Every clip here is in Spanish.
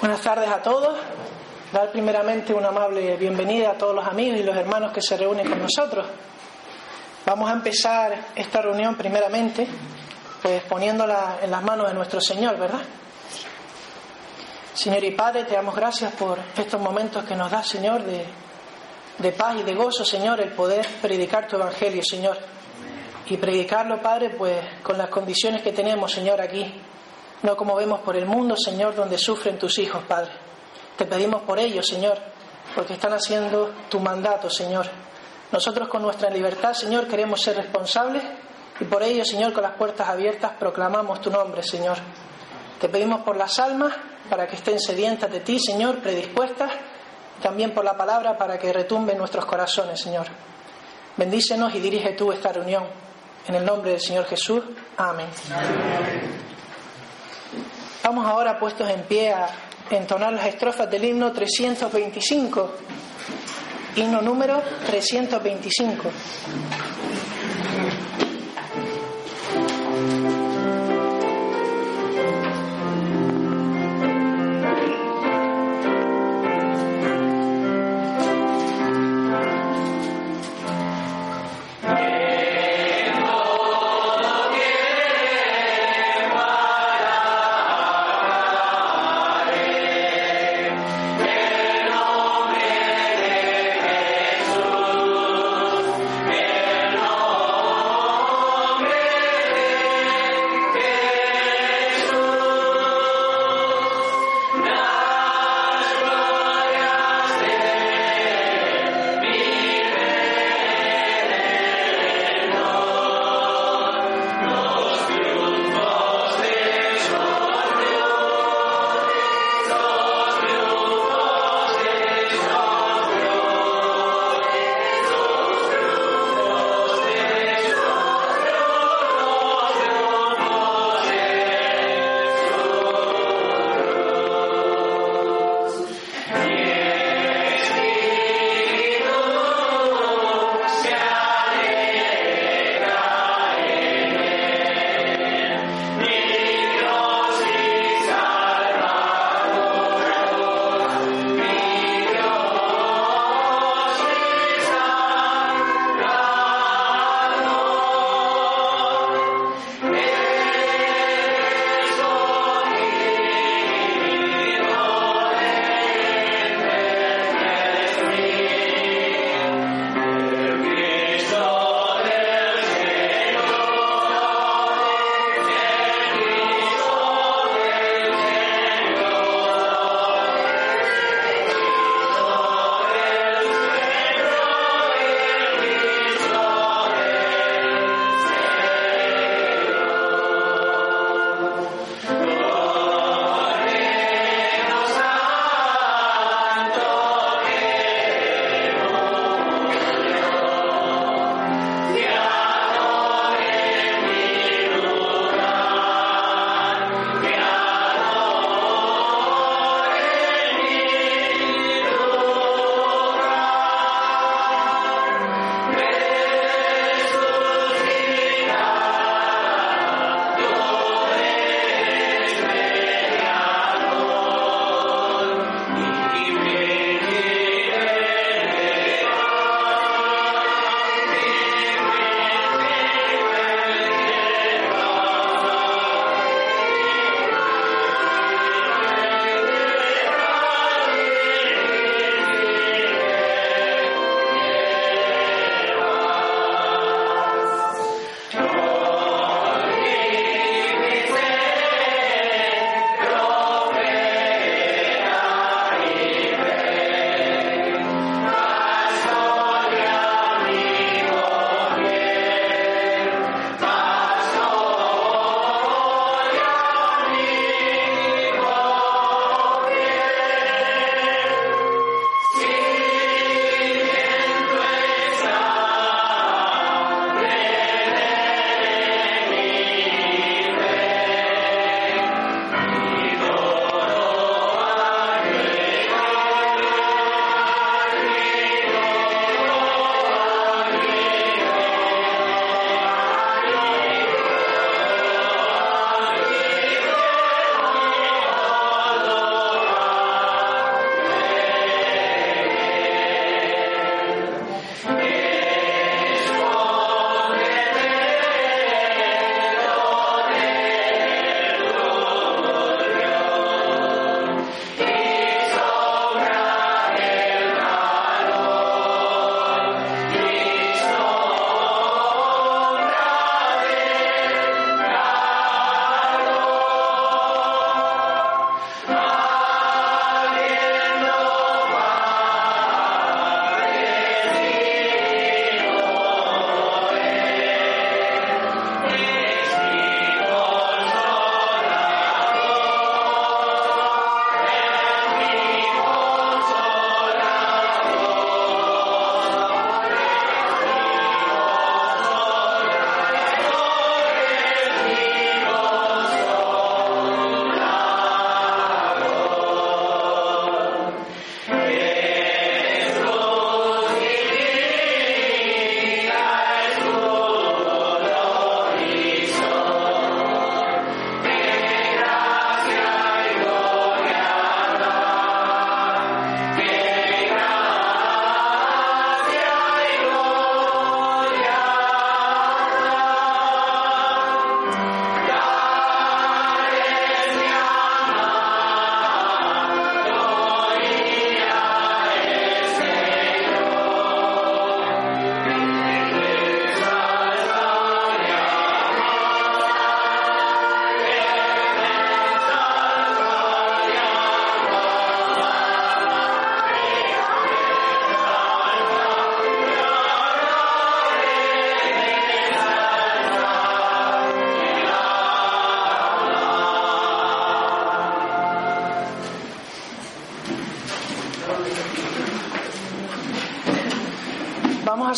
Buenas tardes a todos. Dar primeramente una amable bienvenida a todos los amigos y los hermanos que se reúnen con nosotros. Vamos a empezar esta reunión primeramente, pues poniéndola en las manos de nuestro Señor, ¿verdad? Señor y Padre, te damos gracias por estos momentos que nos da, Señor, de, de paz y de gozo, Señor, el poder predicar tu Evangelio, Señor. Y predicarlo, Padre, pues con las condiciones que tenemos, Señor, aquí no como vemos por el mundo, Señor, donde sufren tus hijos, Padre. Te pedimos por ellos, Señor, porque están haciendo tu mandato, Señor. Nosotros con nuestra libertad, Señor, queremos ser responsables y por ello, Señor, con las puertas abiertas proclamamos tu nombre, Señor. Te pedimos por las almas para que estén sedientas de ti, Señor, predispuestas, también por la palabra para que retumbe en nuestros corazones, Señor. Bendícenos y dirige tú esta reunión. En el nombre del Señor Jesús. Amén. Vamos ahora puestos en pie a entonar las estrofas del himno 325, himno número 325.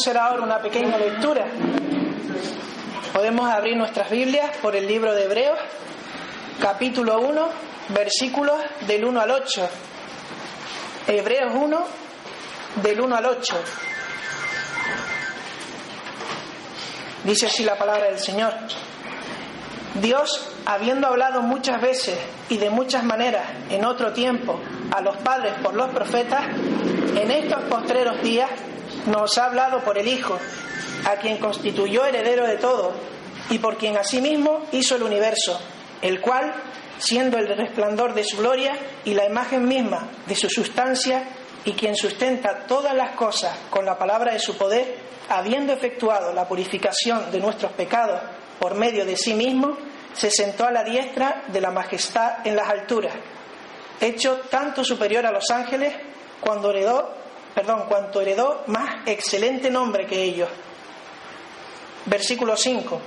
Hacer ahora una pequeña lectura. Podemos abrir nuestras Biblias por el libro de Hebreos, capítulo 1, versículos del 1 al 8. Hebreos 1, del 1 al 8. Dice así la palabra del Señor. Dios, habiendo hablado muchas veces y de muchas maneras en otro tiempo a los padres por los profetas, en estos postreros días nos ha hablado por el Hijo, a quien constituyó heredero de todo y por quien asimismo hizo el universo, el cual, siendo el resplandor de su gloria y la imagen misma de su sustancia, y quien sustenta todas las cosas con la palabra de su poder, habiendo efectuado la purificación de nuestros pecados por medio de sí mismo, se sentó a la diestra de la majestad en las alturas, hecho tanto superior a los ángeles cuando heredó, perdón, cuanto heredó más excelente nombre que ellos. Versículo 5.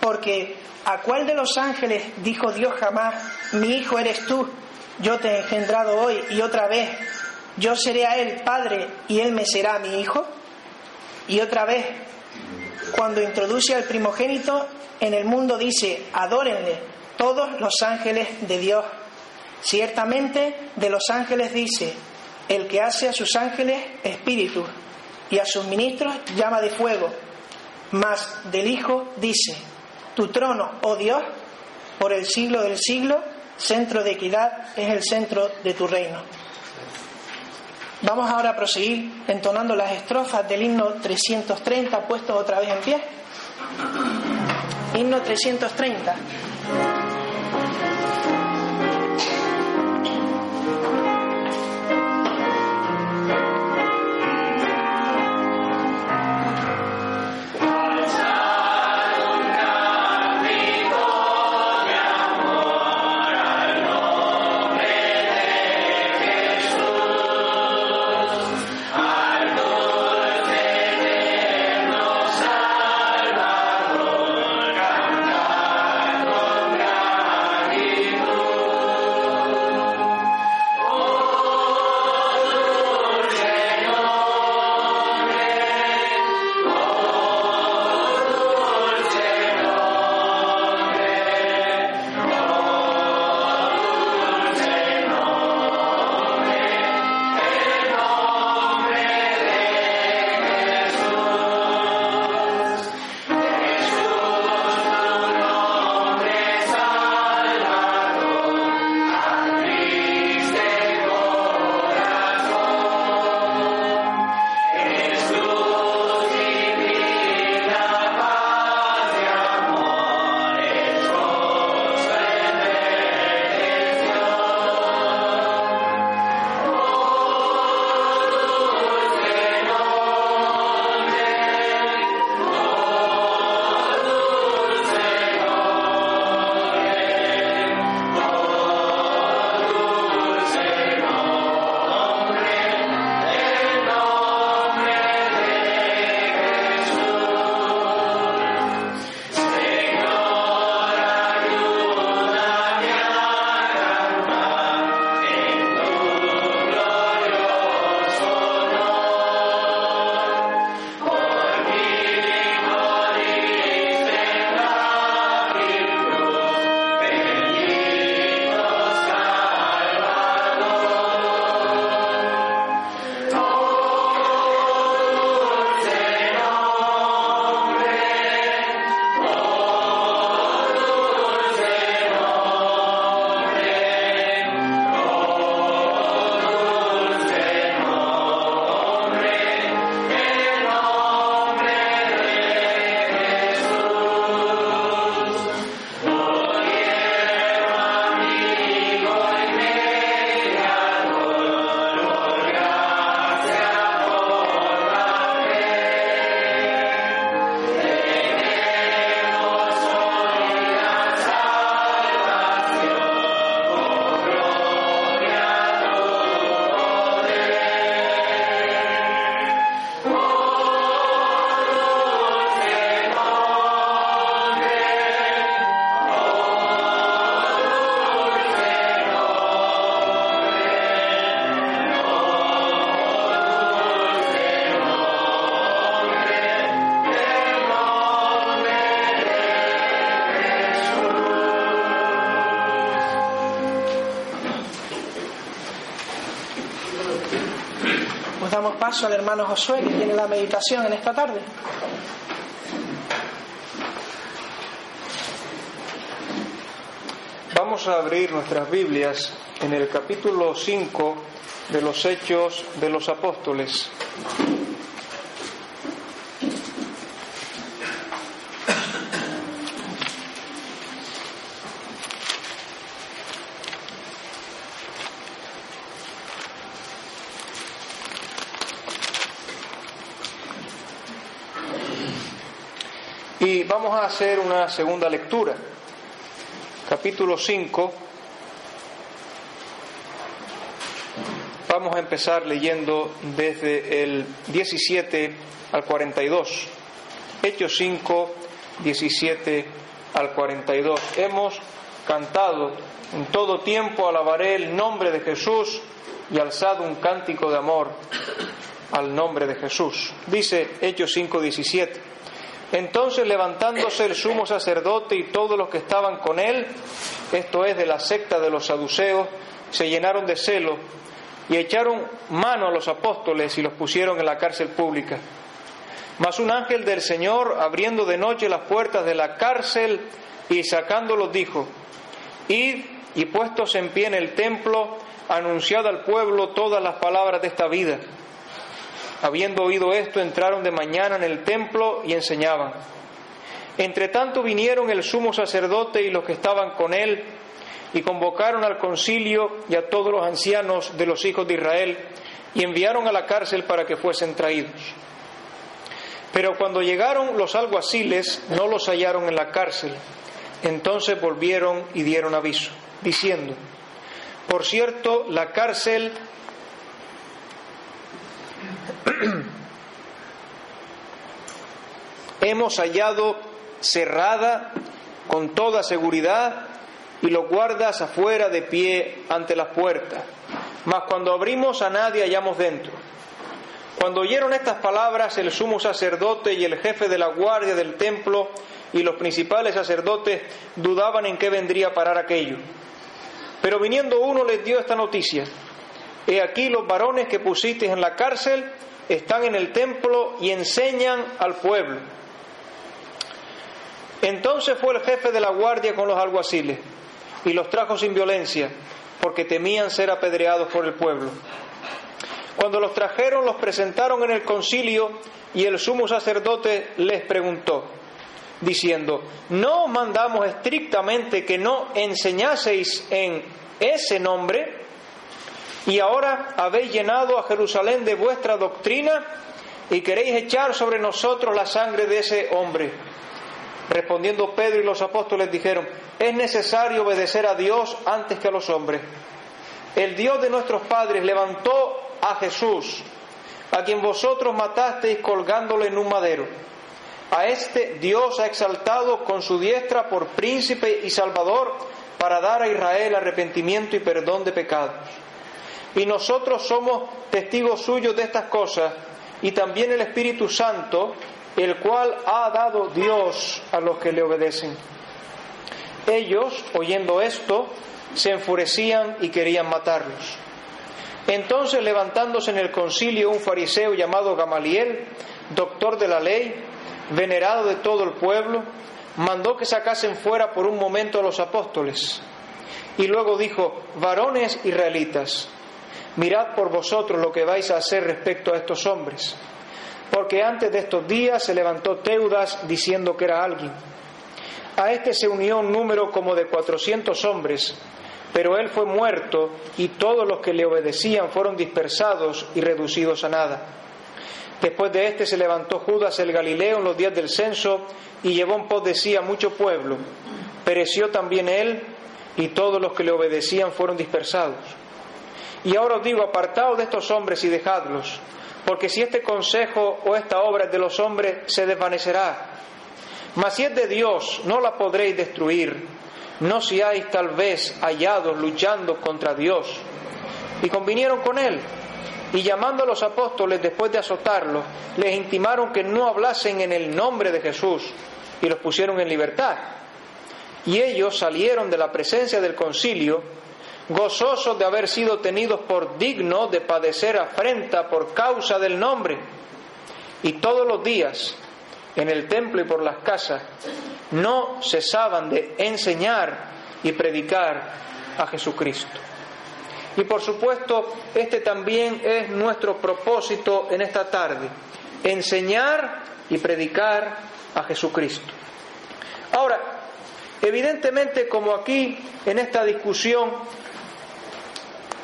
Porque ¿a cuál de los ángeles dijo Dios jamás, mi hijo eres tú, yo te he engendrado hoy y otra vez, yo seré a él padre y él me será mi hijo? Y otra vez, cuando introduce al primogénito en el mundo dice, adórenle todos los ángeles de Dios. Ciertamente de los ángeles dice, el que hace a sus ángeles espíritus y a sus ministros llama de fuego. Mas del Hijo dice, tu trono, oh Dios, por el siglo del siglo, centro de equidad es el centro de tu reino. Vamos ahora a proseguir entonando las estrofas del himno 330, puestos otra vez en pie. Himno 330. Paso al hermano Josué que tiene la meditación en esta tarde. Vamos a abrir nuestras Biblias en el capítulo 5 de los Hechos de los Apóstoles. Y vamos a hacer una segunda lectura. Capítulo 5. Vamos a empezar leyendo desde el 17 al 42. Hechos 5, 17 al 42. Hemos cantado en todo tiempo, alabaré el nombre de Jesús y alzado un cántico de amor al nombre de Jesús. Dice Hechos 5, 17. Entonces levantándose el sumo sacerdote y todos los que estaban con él, esto es de la secta de los saduceos, se llenaron de celo y echaron mano a los apóstoles y los pusieron en la cárcel pública. Mas un ángel del Señor, abriendo de noche las puertas de la cárcel y sacándolos, dijo, Id y puestos en pie en el templo, anunciad al pueblo todas las palabras de esta vida. Habiendo oído esto, entraron de mañana en el templo y enseñaban. Entre tanto vinieron el sumo sacerdote y los que estaban con él, y convocaron al concilio y a todos los ancianos de los hijos de Israel, y enviaron a la cárcel para que fuesen traídos. Pero cuando llegaron los alguaciles, no los hallaron en la cárcel. Entonces volvieron y dieron aviso, diciendo, por cierto, la cárcel hemos hallado cerrada con toda seguridad y los guardas afuera de pie ante las puertas. Mas cuando abrimos a nadie hallamos dentro. Cuando oyeron estas palabras, el sumo sacerdote y el jefe de la guardia del templo y los principales sacerdotes dudaban en qué vendría a parar aquello. Pero viniendo uno les dio esta noticia. He aquí los varones que pusisteis en la cárcel están en el templo y enseñan al pueblo. Entonces fue el jefe de la guardia con los alguaciles y los trajo sin violencia, porque temían ser apedreados por el pueblo. Cuando los trajeron, los presentaron en el concilio y el sumo sacerdote les preguntó, diciendo, ¿no mandamos estrictamente que no enseñaseis en ese nombre? Y ahora habéis llenado a Jerusalén de vuestra doctrina y queréis echar sobre nosotros la sangre de ese hombre. Respondiendo Pedro y los apóstoles dijeron, es necesario obedecer a Dios antes que a los hombres. El Dios de nuestros padres levantó a Jesús, a quien vosotros matasteis colgándole en un madero. A este Dios ha exaltado con su diestra por príncipe y salvador para dar a Israel arrepentimiento y perdón de pecados. Y nosotros somos testigos suyos de estas cosas y también el Espíritu Santo, el cual ha dado Dios a los que le obedecen. Ellos, oyendo esto, se enfurecían y querían matarlos. Entonces, levantándose en el concilio un fariseo llamado Gamaliel, doctor de la ley, venerado de todo el pueblo, mandó que sacasen fuera por un momento a los apóstoles. Y luego dijo, varones israelitas, mirad por vosotros lo que vais a hacer respecto a estos hombres. Porque antes de estos días se levantó Teudas diciendo que era alguien. A este se unió un número como de cuatrocientos hombres, pero él fue muerto y todos los que le obedecían fueron dispersados y reducidos a nada. Después de este se levantó Judas el Galileo en los días del censo y llevó en pos de sí a mucho pueblo. Pereció también él y todos los que le obedecían fueron dispersados. Y ahora os digo, apartaos de estos hombres y dejadlos, porque si este consejo o esta obra es de los hombres, se desvanecerá. Mas si es de Dios, no la podréis destruir, no seáis tal vez hallados luchando contra Dios. Y convinieron con él, y llamando a los apóstoles después de azotarlos, les intimaron que no hablasen en el nombre de Jesús, y los pusieron en libertad. Y ellos salieron de la presencia del concilio, gozosos de haber sido tenidos por dignos de padecer afrenta por causa del nombre. Y todos los días, en el templo y por las casas, no cesaban de enseñar y predicar a Jesucristo. Y por supuesto, este también es nuestro propósito en esta tarde, enseñar y predicar a Jesucristo. Ahora, evidentemente como aquí en esta discusión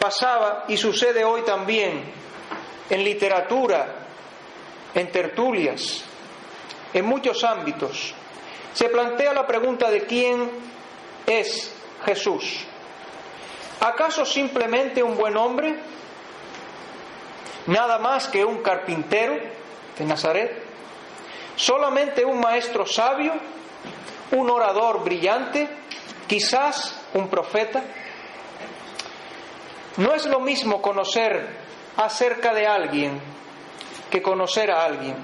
pasaba y sucede hoy también en literatura, en tertulias, en muchos ámbitos, se plantea la pregunta de quién es Jesús. ¿Acaso simplemente un buen hombre? ¿Nada más que un carpintero de Nazaret? ¿Solamente un maestro sabio? ¿Un orador brillante? ¿Quizás un profeta? No es lo mismo conocer acerca de alguien que conocer a alguien.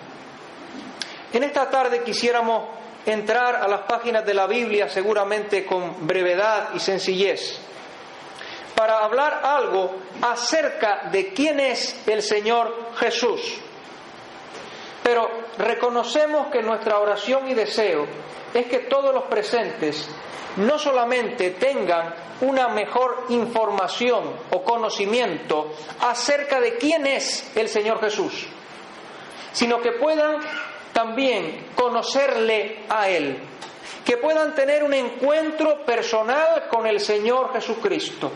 En esta tarde quisiéramos entrar a las páginas de la Biblia seguramente con brevedad y sencillez para hablar algo acerca de quién es el Señor Jesús. Pero reconocemos que nuestra oración y deseo es que todos los presentes no solamente tengan una mejor información o conocimiento acerca de quién es el Señor Jesús, sino que puedan también conocerle a Él, que puedan tener un encuentro personal con el Señor Jesucristo.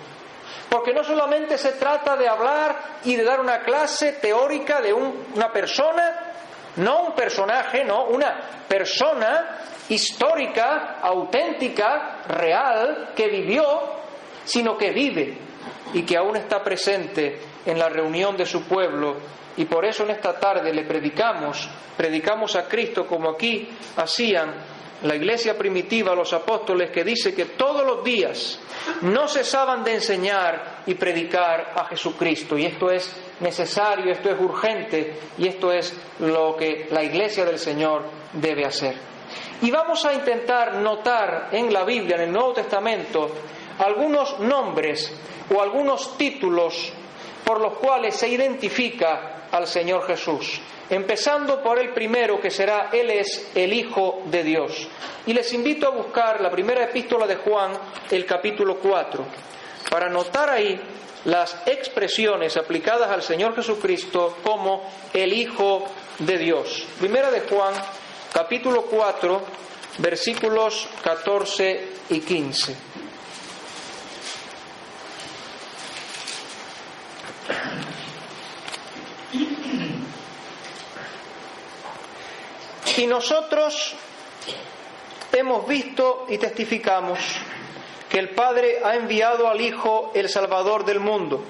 Porque no solamente se trata de hablar y de dar una clase teórica de una persona, no un personaje, no, una persona histórica, auténtica, real, que vivió, sino que vive y que aún está presente en la reunión de su pueblo. Y por eso en esta tarde le predicamos, predicamos a Cristo como aquí hacían la iglesia primitiva, los apóstoles, que dice que todos los días no cesaban de enseñar y predicar a Jesucristo. Y esto es necesario, esto es urgente y esto es lo que la iglesia del Señor debe hacer. Y vamos a intentar notar en la Biblia, en el Nuevo Testamento, algunos nombres o algunos títulos por los cuales se identifica al Señor Jesús. Empezando por el primero que será, Él es el Hijo de Dios. Y les invito a buscar la primera epístola de Juan, el capítulo 4, para notar ahí las expresiones aplicadas al Señor Jesucristo como el Hijo de Dios. Primera de Juan, capítulo 4, versículos 14 y 15. Y nosotros hemos visto y testificamos que el Padre ha enviado al Hijo el Salvador del mundo.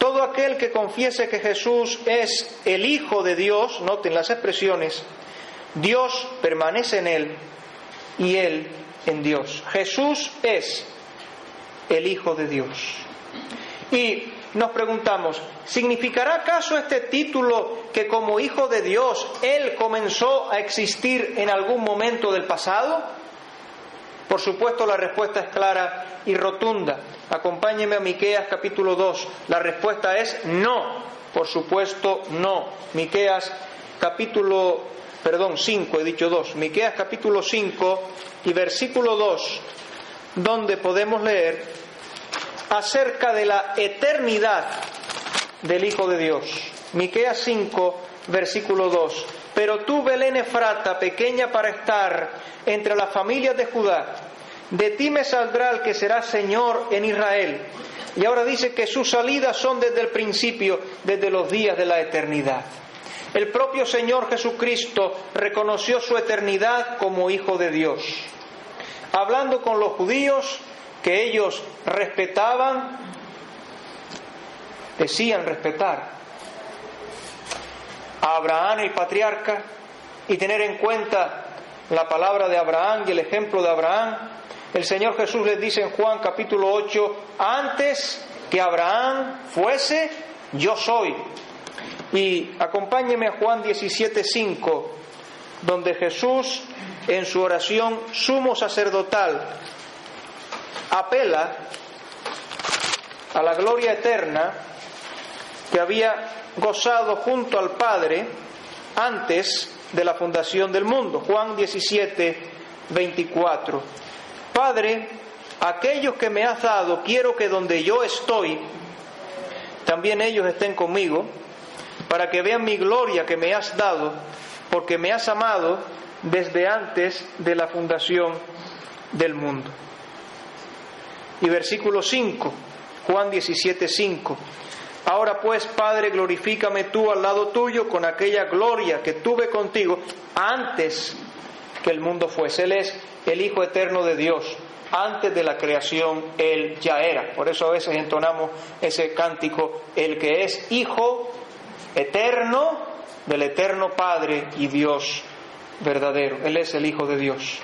Todo aquel que confiese que Jesús es el Hijo de Dios, noten las expresiones, Dios permanece en él y él en Dios. Jesús es el Hijo de Dios. Y nos preguntamos, ¿significará acaso este título que como Hijo de Dios Él comenzó a existir en algún momento del pasado? Por supuesto la respuesta es clara y rotunda. Acompáñeme a Miqueas capítulo 2. La respuesta es no. Por supuesto no. Miqueas capítulo perdón, 5, he dicho 2. Miqueas capítulo 5 y versículo 2, donde podemos leer acerca de la eternidad del Hijo de Dios. Miqueas 5, versículo 2. Pero tú, Belén Efrata, pequeña para estar entre las familias de Judá, de ti me saldrá el que será Señor en Israel. Y ahora dice que sus salidas son desde el principio, desde los días de la eternidad. El propio Señor Jesucristo reconoció su eternidad como Hijo de Dios. Hablando con los judíos, que ellos respetaban, decían respetar a Abraham el patriarca y tener en cuenta la palabra de Abraham y el ejemplo de Abraham, el Señor Jesús les dice en Juan capítulo 8, antes que Abraham fuese, yo soy. Y acompáñeme a Juan 17, 5, donde Jesús en su oración sumo sacerdotal apela a la gloria eterna que había gozado junto al Padre antes de la fundación del mundo. Juan 17, 24. Padre, aquellos que me has dado, quiero que donde yo estoy, también ellos estén conmigo, para que vean mi gloria que me has dado, porque me has amado desde antes de la fundación del mundo. Y versículo 5, Juan 17, 5. Ahora pues, Padre, glorifícame tú al lado tuyo con aquella gloria que tuve contigo antes que el mundo fuese. Él es el Hijo eterno de Dios. Antes de la creación Él ya era. Por eso a veces entonamos ese cántico, el que es Hijo eterno del eterno Padre y Dios verdadero. Él es el Hijo de Dios.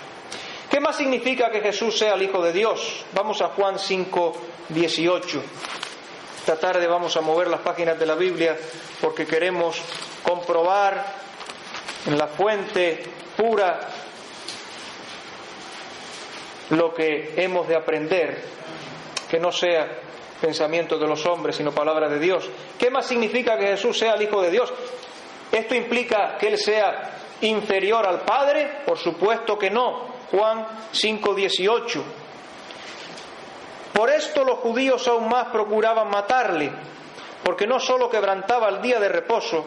¿Qué más significa que Jesús sea el Hijo de Dios? Vamos a Juan 5, 18. Esta tarde vamos a mover las páginas de la Biblia porque queremos comprobar en la fuente pura lo que hemos de aprender, que no sea pensamiento de los hombres, sino palabra de Dios. ¿Qué más significa que Jesús sea el Hijo de Dios? ¿Esto implica que Él sea inferior al Padre? Por supuesto que no. Juan 5:18. Por esto los judíos aún más procuraban matarle, porque no solo quebrantaba el día de reposo,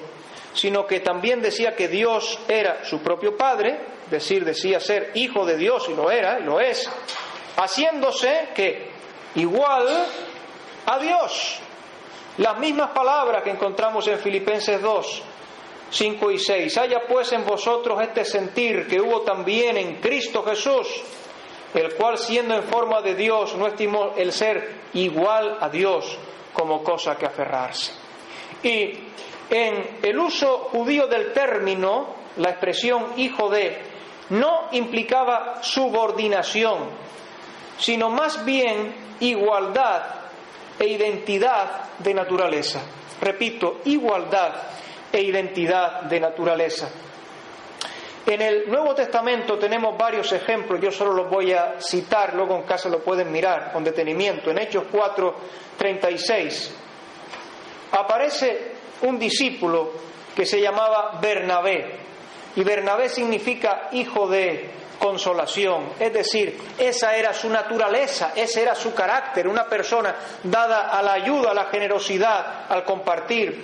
sino que también decía que Dios era su propio Padre, decir, decía ser hijo de Dios y lo era, y lo es, haciéndose que igual a Dios. Las mismas palabras que encontramos en Filipenses 2, 5 y 6. Haya pues en vosotros este sentir que hubo también en Cristo Jesús, el cual siendo en forma de Dios no estimó el ser igual a Dios como cosa que aferrarse. Y en el uso judío del término, la expresión hijo de no implicaba subordinación, sino más bien igualdad e identidad de naturaleza. Repito, igualdad e identidad de naturaleza. En el Nuevo Testamento tenemos varios ejemplos, yo solo los voy a citar, luego en casa lo pueden mirar con detenimiento. En Hechos 4, 36 aparece un discípulo que se llamaba Bernabé, y Bernabé significa hijo de consolación, es decir, esa era su naturaleza, ese era su carácter, una persona dada a la ayuda, a la generosidad, al compartir.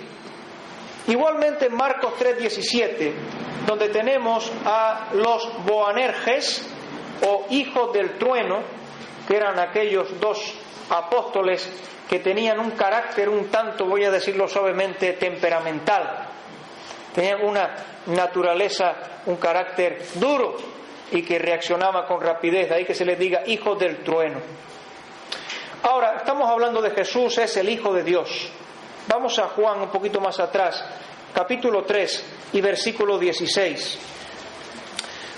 Igualmente en Marcos 3:17, donde tenemos a los Boanerges o hijos del trueno, que eran aquellos dos apóstoles que tenían un carácter un tanto, voy a decirlo suavemente, temperamental. Tenían una naturaleza, un carácter duro y que reaccionaba con rapidez, de ahí que se les diga hijos del trueno. Ahora, estamos hablando de Jesús, es el Hijo de Dios. Vamos a Juan un poquito más atrás, capítulo 3 y versículo 16.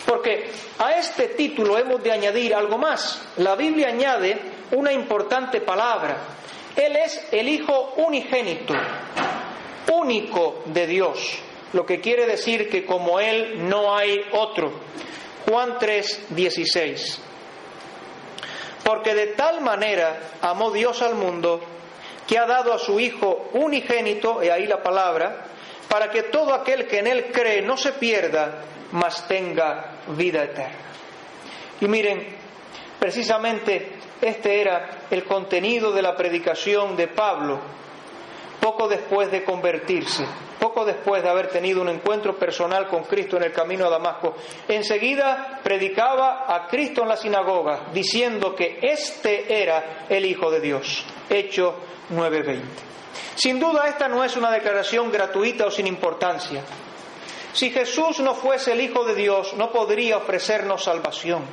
Porque a este título hemos de añadir algo más. La Biblia añade una importante palabra. Él es el Hijo unigénito, único de Dios, lo que quiere decir que como Él no hay otro. Juan 3, 16. Porque de tal manera amó Dios al mundo que ha dado a su Hijo unigénito, y ahí la palabra, para que todo aquel que en Él cree no se pierda, mas tenga vida eterna. Y miren, precisamente este era el contenido de la predicación de Pablo poco después de convertirse, poco después de haber tenido un encuentro personal con Cristo en el camino a Damasco. Enseguida predicaba a Cristo en la sinagoga, diciendo que este era el Hijo de Dios. Hecho 9:20. Sin duda esta no es una declaración gratuita o sin importancia. Si Jesús no fuese el Hijo de Dios, no podría ofrecernos salvación.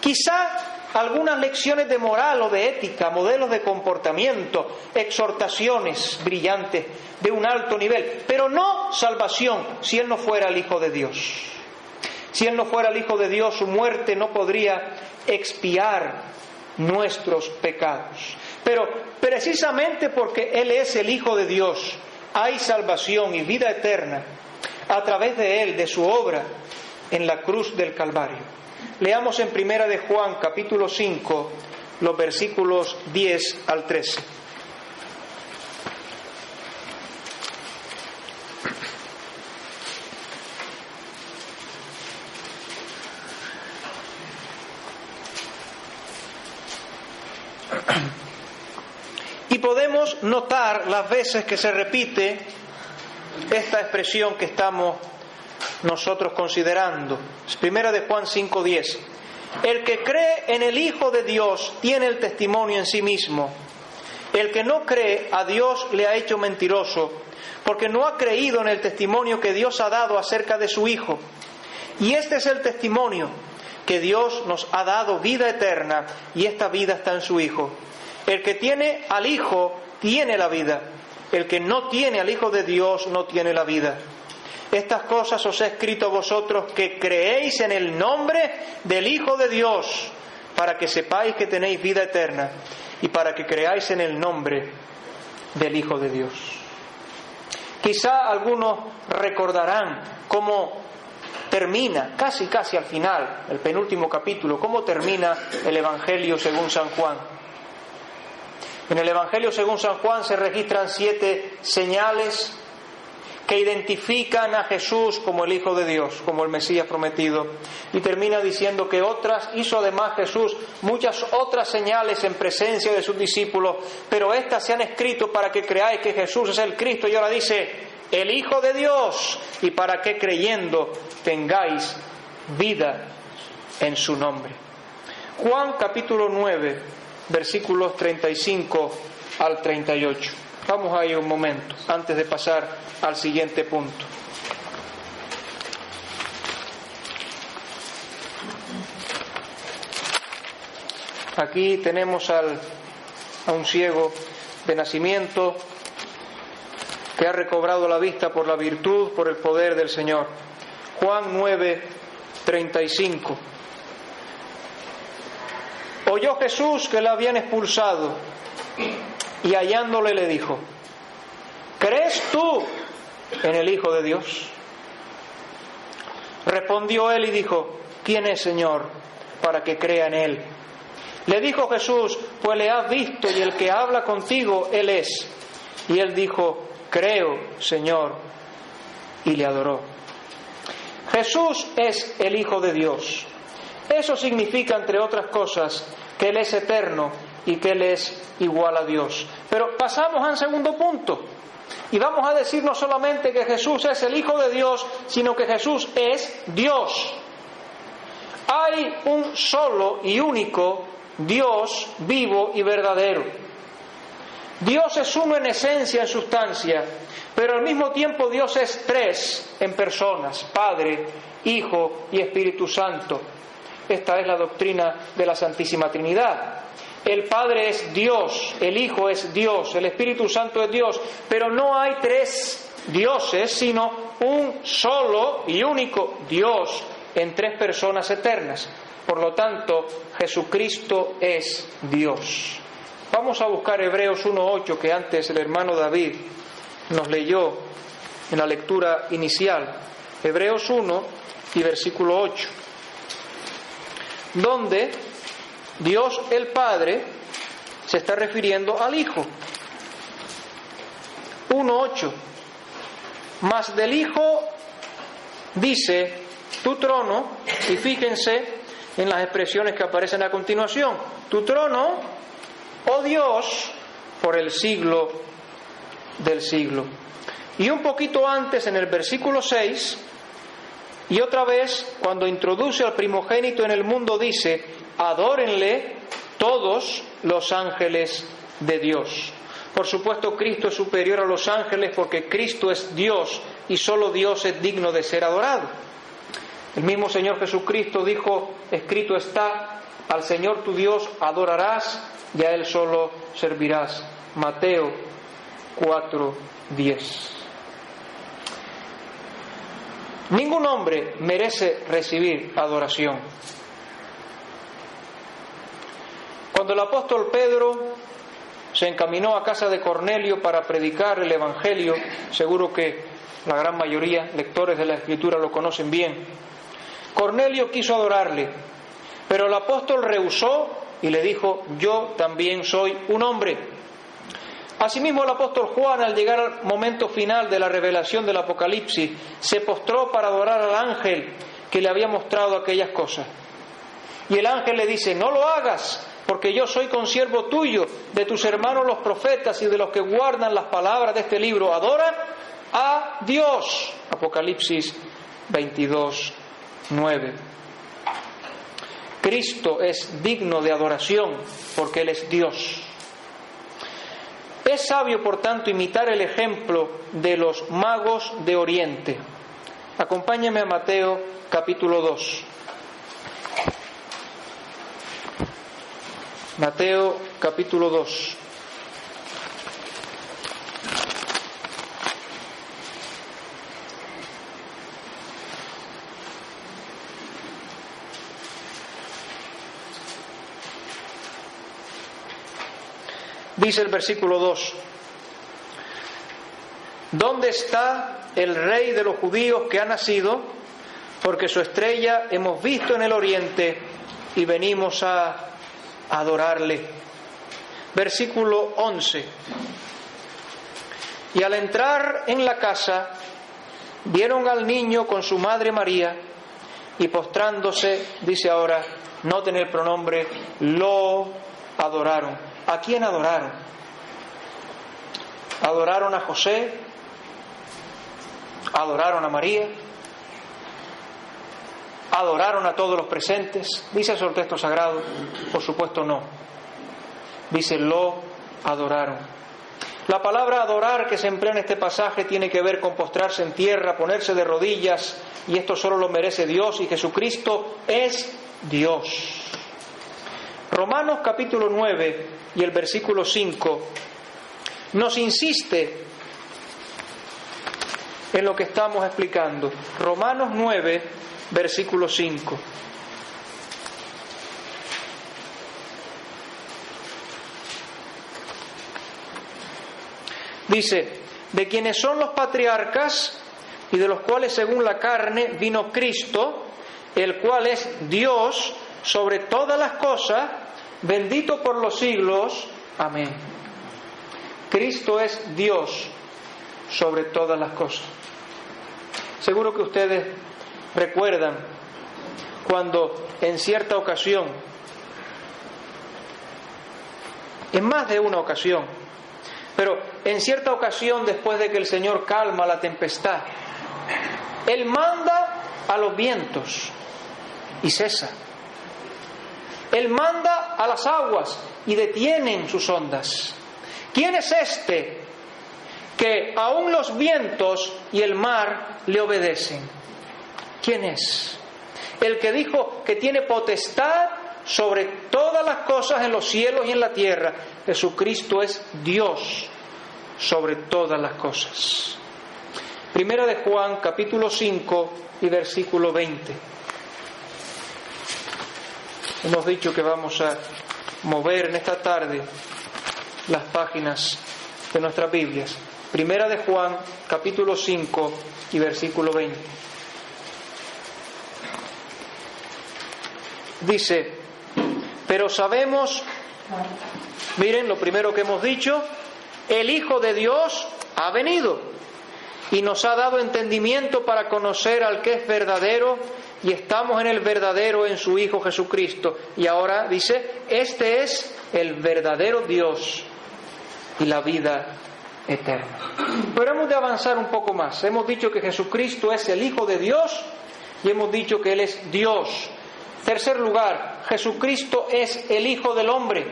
Quizá algunas lecciones de moral o de ética, modelos de comportamiento, exhortaciones brillantes de un alto nivel, pero no salvación si Él no fuera el Hijo de Dios. Si Él no fuera el Hijo de Dios, su muerte no podría expiar nuestros pecados. Pero precisamente porque Él es el Hijo de Dios, hay salvación y vida eterna a través de Él, de su obra en la cruz del Calvario. Leamos en Primera de Juan, capítulo 5, los versículos 10 al 13. Y podemos notar las veces que se repite esta expresión que estamos nosotros considerando. Primera de Juan 5:10. El que cree en el Hijo de Dios tiene el testimonio en sí mismo. El que no cree a Dios le ha hecho mentiroso, porque no ha creído en el testimonio que Dios ha dado acerca de su Hijo. Y este es el testimonio, que Dios nos ha dado vida eterna y esta vida está en su Hijo. El que tiene al Hijo tiene la vida. El que no tiene al Hijo de Dios no tiene la vida. Estas cosas os he escrito vosotros que creéis en el nombre del Hijo de Dios, para que sepáis que tenéis vida eterna y para que creáis en el nombre del Hijo de Dios. Quizá algunos recordarán cómo termina, casi casi al final, el penúltimo capítulo, cómo termina el Evangelio según San Juan. En el Evangelio según San Juan se registran siete señales que identifican a Jesús como el Hijo de Dios, como el Mesías prometido. Y termina diciendo que otras, hizo además Jesús muchas otras señales en presencia de sus discípulos, pero estas se han escrito para que creáis que Jesús es el Cristo. Y ahora dice, el Hijo de Dios, y para que creyendo tengáis vida en su nombre. Juan capítulo 9, versículos 35 al 38. Vamos a ir un momento antes de pasar al siguiente punto. Aquí tenemos al, a un ciego de nacimiento que ha recobrado la vista por la virtud, por el poder del Señor. Juan 9, 35. Oyó Jesús que la habían expulsado y hallándole le dijo, ¿crees tú en el Hijo de Dios? Respondió él y dijo, ¿quién es Señor para que crea en él? Le dijo Jesús, pues le has visto y el que habla contigo, él es. Y él dijo, creo, Señor, y le adoró. Jesús es el Hijo de Dios. Eso significa, entre otras cosas, que Él es eterno y que Él es igual a Dios. Pero pasamos al segundo punto. Y vamos a decir no solamente que Jesús es el Hijo de Dios, sino que Jesús es Dios. Hay un solo y único Dios vivo y verdadero. Dios es uno en esencia, en sustancia, pero al mismo tiempo Dios es tres en personas, Padre, Hijo y Espíritu Santo. Esta es la doctrina de la Santísima Trinidad. El Padre es Dios, el Hijo es Dios, el Espíritu Santo es Dios, pero no hay tres dioses, sino un solo y único Dios en tres personas eternas. Por lo tanto, Jesucristo es Dios. Vamos a buscar Hebreos 1.8 que antes el hermano David nos leyó en la lectura inicial. Hebreos 1 y versículo 8. Donde Dios el Padre se está refiriendo al Hijo. 1.8. Más del Hijo dice tu trono, y fíjense en las expresiones que aparecen a continuación, tu trono, oh Dios, por el siglo del siglo. Y un poquito antes, en el versículo 6, y otra vez, cuando introduce al primogénito en el mundo, dice, adórenle todos los ángeles de Dios. Por supuesto, Cristo es superior a los ángeles porque Cristo es Dios y solo Dios es digno de ser adorado. El mismo Señor Jesucristo dijo, escrito está, al Señor tu Dios adorarás y a Él solo servirás. Mateo 4, 10. Ningún hombre merece recibir adoración. Cuando el apóstol Pedro se encaminó a casa de Cornelio para predicar el Evangelio, seguro que la gran mayoría, lectores de la Escritura, lo conocen bien, Cornelio quiso adorarle, pero el apóstol rehusó y le dijo, yo también soy un hombre. Asimismo el apóstol Juan, al llegar al momento final de la revelación del Apocalipsis, se postró para adorar al ángel que le había mostrado aquellas cosas. Y el ángel le dice, no lo hagas, porque yo soy consiervo tuyo, de tus hermanos los profetas y de los que guardan las palabras de este libro. Adora a Dios. Apocalipsis 22, 9. Cristo es digno de adoración porque Él es Dios. Es sabio, por tanto, imitar el ejemplo de los magos de Oriente. Acompáñame a Mateo capítulo 2. Mateo capítulo 2. Dice el versículo 2, ¿dónde está el rey de los judíos que ha nacido? Porque su estrella hemos visto en el oriente y venimos a adorarle. Versículo 11. Y al entrar en la casa, vieron al niño con su madre María y postrándose, dice ahora, no tener pronombre, lo adoraron. ¿A quién adoraron? Adoraron a José, adoraron a María, adoraron a todos los presentes. ¿Dice eso el texto sagrado? Por supuesto no. Dice lo adoraron. La palabra adorar que se emplea en este pasaje tiene que ver con postrarse en tierra, ponerse de rodillas, y esto solo lo merece Dios y Jesucristo es Dios. Romanos capítulo 9 y el versículo 5 nos insiste en lo que estamos explicando. Romanos 9, versículo 5. Dice, de quienes son los patriarcas y de los cuales según la carne vino Cristo, el cual es Dios sobre todas las cosas, bendito por los siglos. Amén. Cristo es Dios sobre todas las cosas. Seguro que ustedes recuerdan cuando en cierta ocasión, en más de una ocasión, pero en cierta ocasión después de que el Señor calma la tempestad, Él manda a los vientos y cesa. Él manda a las aguas y detienen sus ondas. ¿Quién es este que aún los vientos y el mar le obedecen? ¿Quién es? El que dijo que tiene potestad sobre todas las cosas en los cielos y en la tierra. Jesucristo es Dios sobre todas las cosas. Primera de Juan capítulo 5 y versículo 20. Hemos dicho que vamos a mover en esta tarde las páginas de nuestras Biblias. Primera de Juan, capítulo 5 y versículo 20. Dice, pero sabemos, miren lo primero que hemos dicho, el Hijo de Dios ha venido y nos ha dado entendimiento para conocer al que es verdadero y estamos en el verdadero, en su Hijo Jesucristo. Y ahora dice, este es el verdadero Dios y la vida eterna. Pero hemos de avanzar un poco más. Hemos dicho que Jesucristo es el Hijo de Dios y hemos dicho que Él es Dios. Tercer lugar, Jesucristo es el Hijo del Hombre.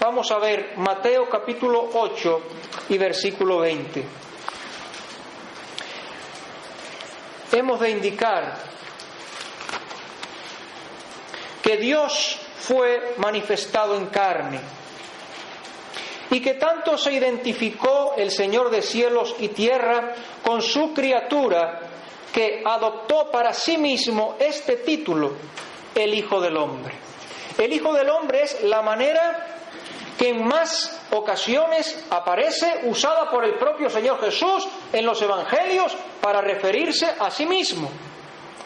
Vamos a ver Mateo capítulo 8 y versículo 20. Hemos de indicar que Dios fue manifestado en carne y que tanto se identificó el Señor de cielos y tierra con su criatura que adoptó para sí mismo este título, el Hijo del Hombre. El Hijo del Hombre es la manera que en más ocasiones aparece usada por el propio Señor Jesús en los Evangelios para referirse a sí mismo.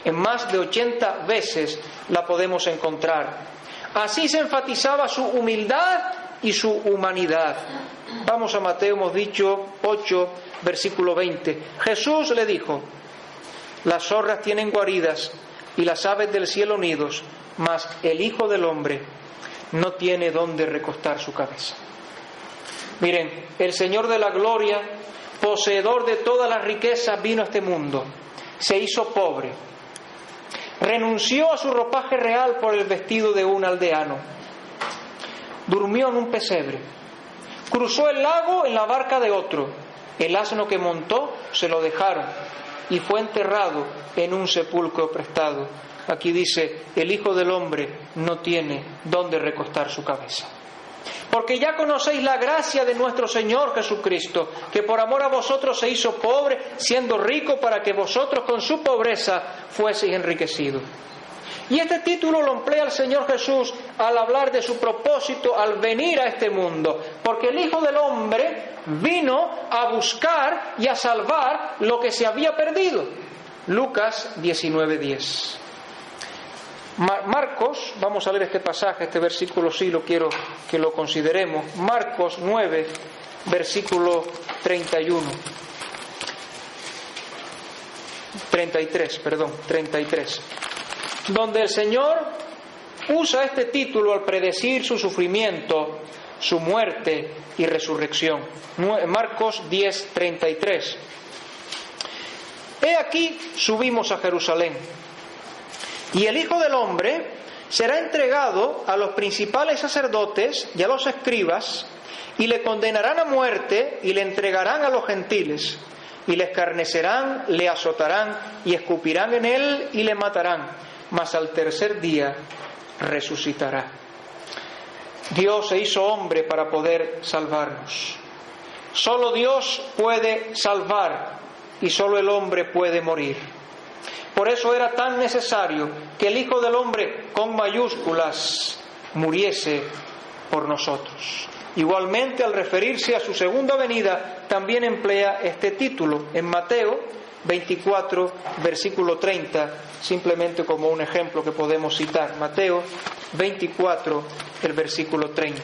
En más de 80 veces la podemos encontrar. Así se enfatizaba su humildad y su humanidad. Vamos a Mateo, hemos dicho 8, versículo 20. Jesús le dijo, las zorras tienen guaridas y las aves del cielo nidos, mas el Hijo del Hombre no tiene dónde recostar su cabeza. Miren, el Señor de la Gloria, poseedor de todas las riquezas, vino a este mundo, se hizo pobre, renunció a su ropaje real por el vestido de un aldeano, durmió en un pesebre, cruzó el lago en la barca de otro, el asno que montó se lo dejaron y fue enterrado en un sepulcro prestado. Aquí dice, el Hijo del Hombre no tiene dónde recostar su cabeza. Porque ya conocéis la gracia de nuestro Señor Jesucristo, que por amor a vosotros se hizo pobre, siendo rico, para que vosotros con su pobreza fueseis enriquecidos. Y este título lo emplea el Señor Jesús al hablar de su propósito al venir a este mundo, porque el Hijo del Hombre vino a buscar y a salvar lo que se había perdido. Lucas 19:10. Marcos, vamos a leer este pasaje, este versículo sí lo quiero que lo consideremos. Marcos 9, versículo 31. 33, perdón, 33. Donde el Señor usa este título al predecir su sufrimiento, su muerte y resurrección. Marcos 10, 33. He aquí subimos a Jerusalén y el Hijo del Hombre será entregado a los principales sacerdotes y a los escribas, y le condenarán a muerte y le entregarán a los gentiles, y le escarnecerán, le azotarán y escupirán en él y le matarán, mas al tercer día resucitará. Dios se hizo hombre para poder salvarnos. Solo Dios puede salvar y solo el hombre puede morir. Por eso era tan necesario que el Hijo del Hombre con mayúsculas muriese por nosotros. Igualmente, al referirse a su segunda venida, también emplea este título en Mateo 24, versículo 30, simplemente como un ejemplo que podemos citar. Mateo 24, el versículo 30.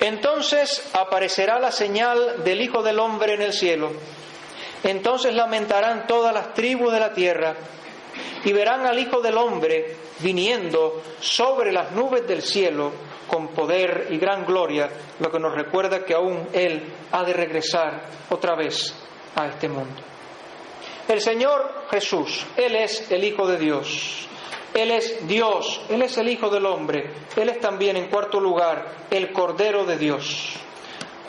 Entonces aparecerá la señal del Hijo del Hombre en el cielo. Entonces lamentarán todas las tribus de la tierra y verán al Hijo del Hombre viniendo sobre las nubes del cielo con poder y gran gloria, lo que nos recuerda que aún Él ha de regresar otra vez a este mundo. El Señor Jesús, Él es el Hijo de Dios. Él es Dios, Él es el Hijo del Hombre, Él es también, en cuarto lugar, el Cordero de Dios.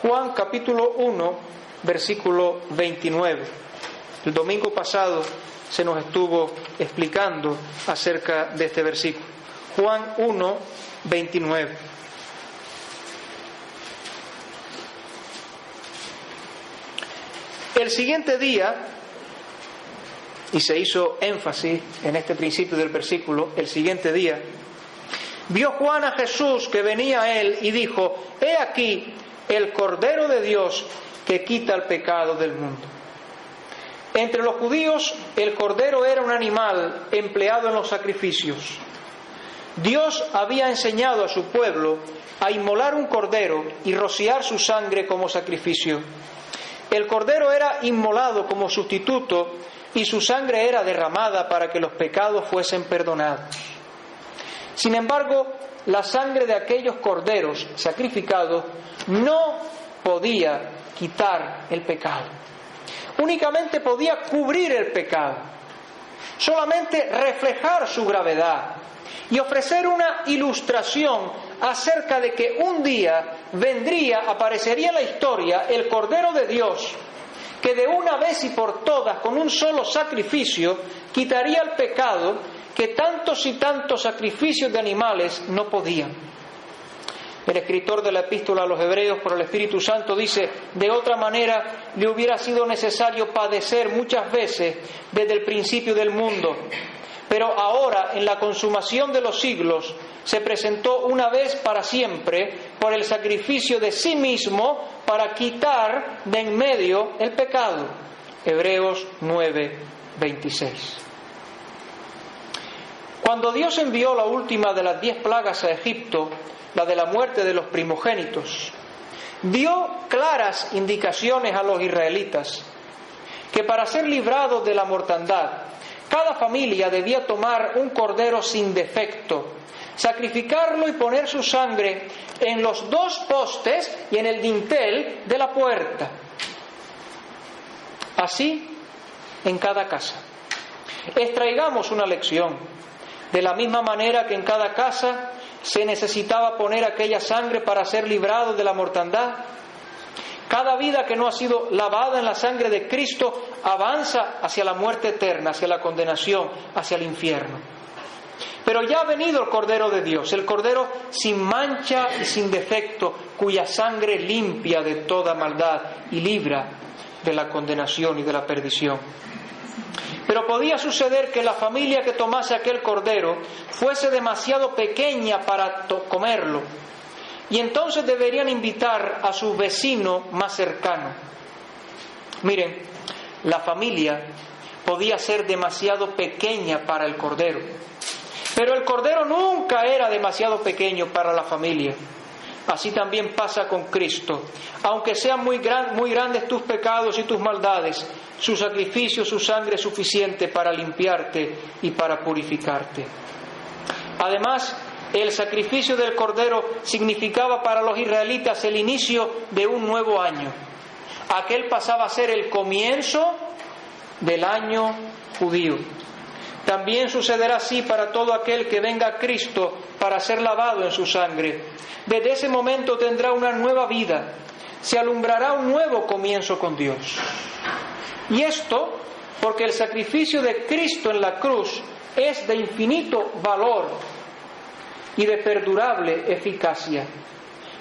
Juan capítulo 1, versículo 29. El domingo pasado se nos estuvo explicando acerca de este versículo. Juan 1, 29. El siguiente día y se hizo énfasis en este principio del versículo el siguiente día, vio Juan a Jesús que venía a él y dijo, he aquí el Cordero de Dios que quita el pecado del mundo. Entre los judíos el cordero era un animal empleado en los sacrificios. Dios había enseñado a su pueblo a inmolar un cordero y rociar su sangre como sacrificio. El cordero era inmolado como sustituto y su sangre era derramada para que los pecados fuesen perdonados. Sin embargo, la sangre de aquellos corderos sacrificados no podía quitar el pecado. Únicamente podía cubrir el pecado, solamente reflejar su gravedad y ofrecer una ilustración acerca de que un día vendría, aparecería en la historia el Cordero de Dios que de una vez y por todas, con un solo sacrificio, quitaría el pecado que tantos y tantos sacrificios de animales no podían. El escritor de la epístola a los Hebreos por el Espíritu Santo dice, de otra manera le hubiera sido necesario padecer muchas veces desde el principio del mundo, pero ahora en la consumación de los siglos se presentó una vez para siempre por el sacrificio de sí mismo para quitar de en medio el pecado. Hebreos 9, 26. Cuando Dios envió la última de las diez plagas a Egipto, la de la muerte de los primogénitos, dio claras indicaciones a los israelitas que para ser librados de la mortandad, cada familia debía tomar un cordero sin defecto, sacrificarlo y poner su sangre en los dos postes y en el dintel de la puerta. Así en cada casa. Extraigamos una lección. De la misma manera que en cada casa se necesitaba poner aquella sangre para ser librado de la mortandad, cada vida que no ha sido lavada en la sangre de Cristo avanza hacia la muerte eterna, hacia la condenación, hacia el infierno. Pero ya ha venido el Cordero de Dios, el Cordero sin mancha y sin defecto, cuya sangre limpia de toda maldad y libra de la condenación y de la perdición. Pero podía suceder que la familia que tomase aquel cordero fuese demasiado pequeña para comerlo, y entonces deberían invitar a su vecino más cercano. Miren, la familia podía ser demasiado pequeña para el cordero, pero el cordero nunca era demasiado pequeño para la familia. Así también pasa con Cristo. Aunque sean muy, muy grandes tus pecados y tus maldades, su sacrificio, su sangre es suficiente para limpiarte y para purificarte. Además, el sacrificio del cordero significaba para los israelitas el inicio de un nuevo año. Aquel pasaba a ser el comienzo del año judío. También sucederá así para todo aquel que venga a Cristo para ser lavado en su sangre. Desde ese momento tendrá una nueva vida, se alumbrará un nuevo comienzo con Dios. Y esto porque el sacrificio de Cristo en la cruz es de infinito valor y de perdurable eficacia.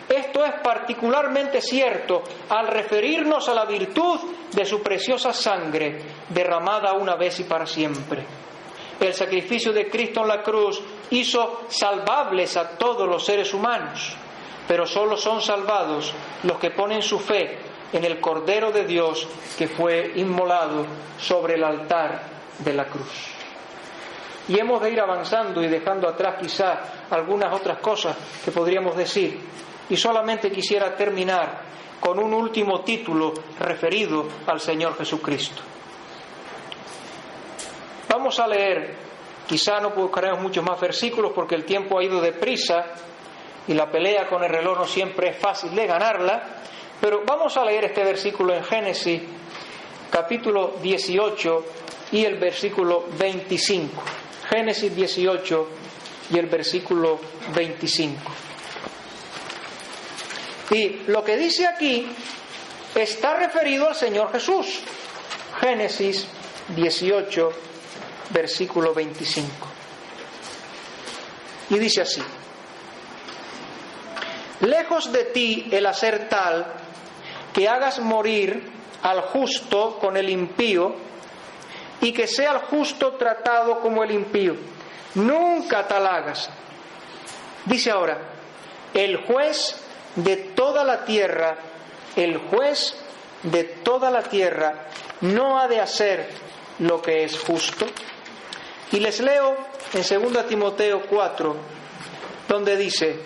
Esto es particularmente cierto al referirnos a la virtud de su preciosa sangre derramada una vez y para siempre. El sacrificio de Cristo en la cruz hizo salvables a todos los seres humanos, pero solo son salvados los que ponen su fe en el Cordero de Dios que fue inmolado sobre el altar de la cruz. Y hemos de ir avanzando y dejando atrás quizá algunas otras cosas que podríamos decir. Y solamente quisiera terminar con un último título referido al Señor Jesucristo. Vamos a leer, quizá no buscaremos muchos más versículos porque el tiempo ha ido deprisa y la pelea con el reloj no siempre es fácil de ganarla, pero vamos a leer este versículo en Génesis capítulo 18 y el versículo 25. Génesis 18 y el versículo 25. Y lo que dice aquí está referido al Señor Jesús. Génesis 18, versículo 25. Y dice así, lejos de ti el hacer tal que hagas morir al justo con el impío y que sea el justo tratado como el impío. Nunca tal hagas. Dice ahora, el juez de toda la tierra, el juez de toda la tierra no ha de hacer lo que es justo. Y les leo en 2 Timoteo 4, donde dice,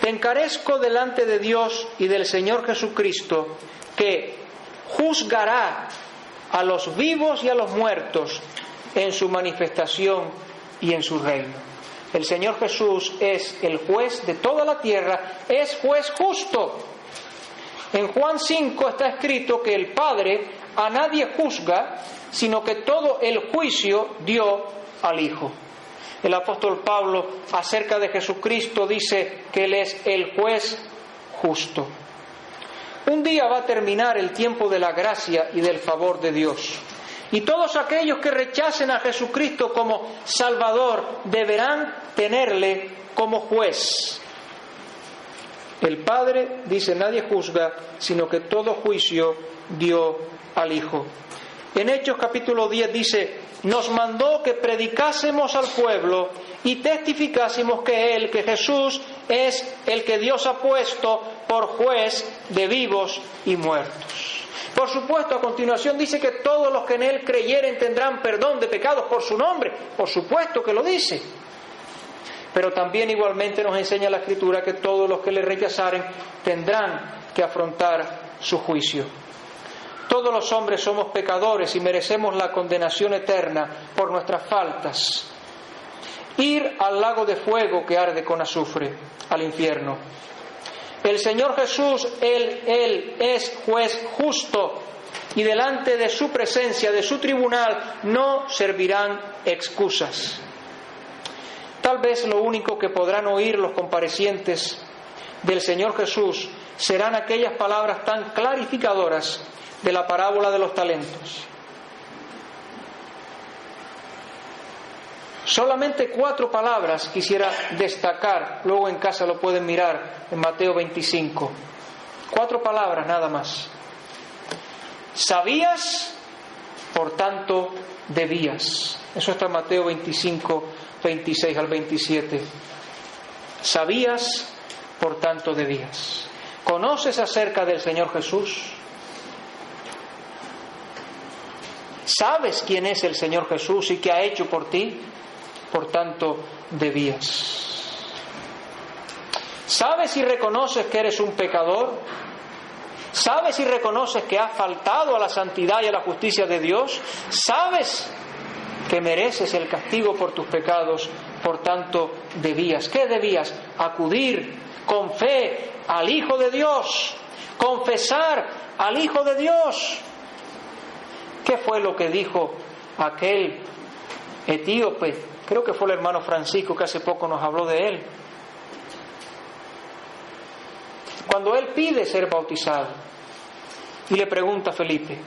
te encarezco delante de Dios y del Señor Jesucristo, que juzgará a los vivos y a los muertos en su manifestación y en su reino. El Señor Jesús es el juez de toda la tierra, es juez justo. En Juan 5 está escrito que el Padre a nadie juzga, sino que todo el juicio dio al Hijo. El apóstol Pablo acerca de Jesucristo dice que Él es el juez justo. Un día va a terminar el tiempo de la gracia y del favor de Dios. Y todos aquellos que rechacen a Jesucristo como Salvador deberán tenerle como juez. El Padre dice, nadie juzga, sino que todo juicio dio al Hijo. En Hechos capítulo 10 dice, nos mandó que predicásemos al pueblo y testificásemos que Él, que Jesús, es el que Dios ha puesto por juez de vivos y muertos. Por supuesto, a continuación dice que todos los que en Él creyeren tendrán perdón de pecados por su nombre. Por supuesto que lo dice. Pero también igualmente nos enseña la Escritura que todos los que le rechazaren tendrán que afrontar su juicio. Todos los hombres somos pecadores y merecemos la condenación eterna por nuestras faltas. Ir al lago de fuego que arde con azufre, al infierno. El Señor Jesús, Él, Él es juez justo y delante de su presencia, de su tribunal, no servirán excusas. Tal vez lo único que podrán oír los comparecientes del Señor Jesús serán aquellas palabras tan clarificadoras de la parábola de los talentos. Solamente cuatro palabras quisiera destacar, luego en casa lo pueden mirar en Mateo 25. Cuatro palabras nada más. Sabías, por tanto debías. Eso está en Mateo 25, 26 al 27. Sabías, por tanto debías. ¿Conoces acerca del Señor Jesús? ¿Sabes quién es el Señor Jesús y qué ha hecho por ti? Por tanto, debías. ¿Sabes y reconoces que eres un pecador? ¿Sabes y reconoces que has faltado a la santidad y a la justicia de Dios? ¿Sabes que mereces el castigo por tus pecados? Por tanto, debías. ¿Qué debías? Acudir con fe al Hijo de Dios, confesar al Hijo de Dios. ¿Qué fue lo que dijo aquel etíope? Creo que fue el hermano Francisco que hace poco nos habló de él. Cuando él pide ser bautizado y le pregunta a Felipe,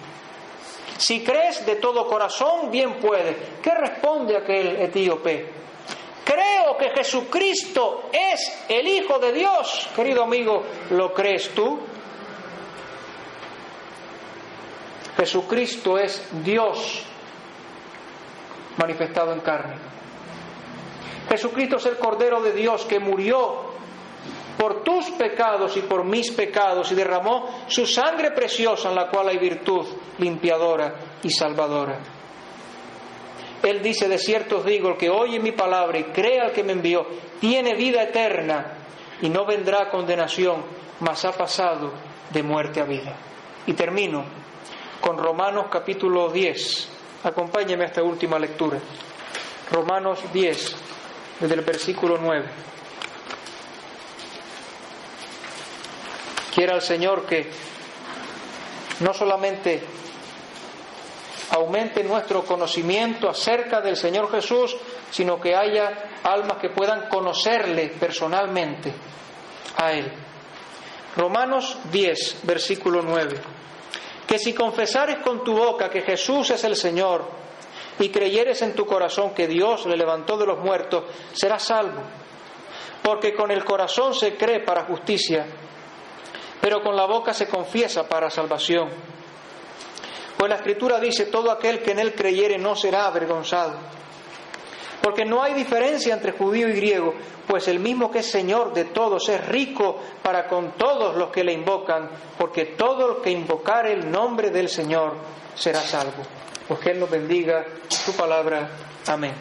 si crees de todo corazón, bien puedes. ¿Qué responde aquel etíope? Creo que Jesucristo es el Hijo de Dios. Querido amigo, ¿lo crees tú? Jesucristo es Dios manifestado en carne. Jesucristo es el Cordero de Dios que murió por tus pecados y por mis pecados y derramó su sangre preciosa en la cual hay virtud limpiadora y salvadora. Él dice, de cierto os digo, el que oye mi palabra y crea al que me envió, tiene vida eterna y no vendrá condenación, mas ha pasado de muerte a vida. Y termino con Romanos capítulo 10. Acompáñeme a esta última lectura. Romanos 10, desde el versículo 9. Quiera el Señor que no solamente aumente nuestro conocimiento acerca del Señor Jesús, sino que haya almas que puedan conocerle personalmente a Él. Romanos 10, versículo 9. Que si confesares con tu boca que Jesús es el Señor y creyeres en tu corazón que Dios le levantó de los muertos, serás salvo. Porque con el corazón se cree para justicia, pero con la boca se confiesa para salvación. Pues la Escritura dice, todo aquel que en él creyere no será avergonzado. Porque no hay diferencia entre judío y griego, pues el mismo que es Señor de todos es rico para con todos los que le invocan, porque todo el que invocare el nombre del Señor será salvo. Pues que Él nos bendiga su palabra. Amén.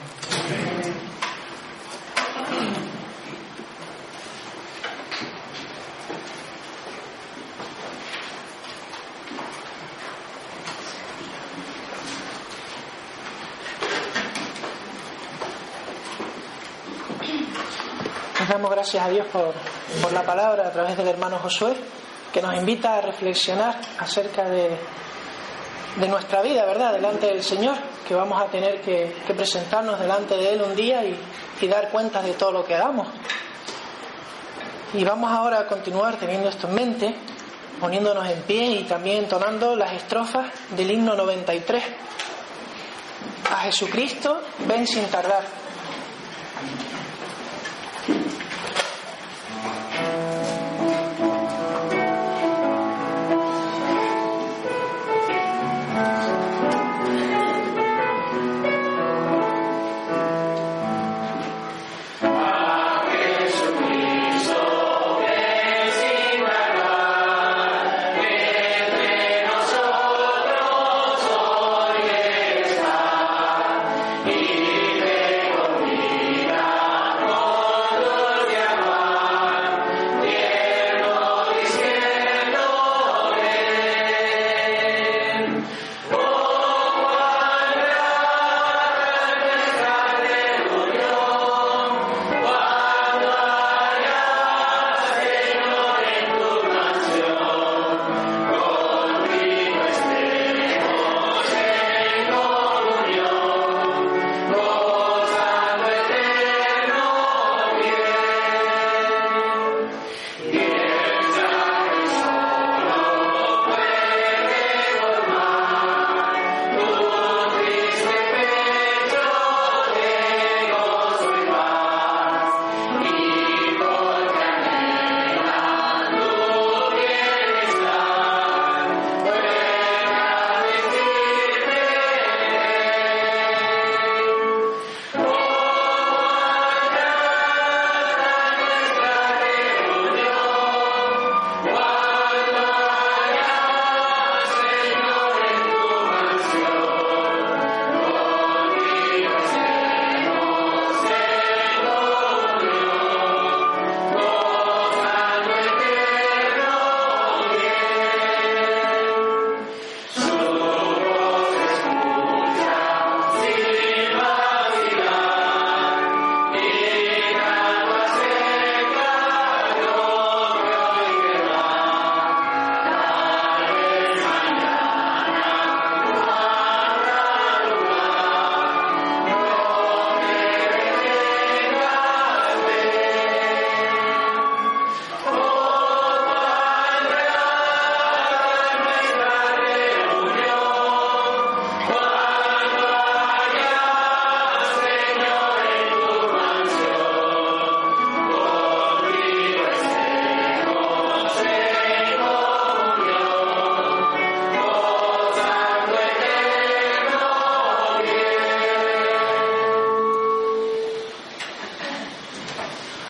damos gracias a Dios por, por, la palabra a través del hermano Josué, que nos invita a reflexionar acerca de, de nuestra vida, ¿verdad?, delante del Señor, que vamos a tener que, presentarnos delante de Él un día y, y, dar cuentas de todo lo que hagamos. Y vamos ahora a continuar teniendo esto en mente, poniéndonos en pie y también entonando las estrofas del himno 93. A Jesucristo, ven sin tardar.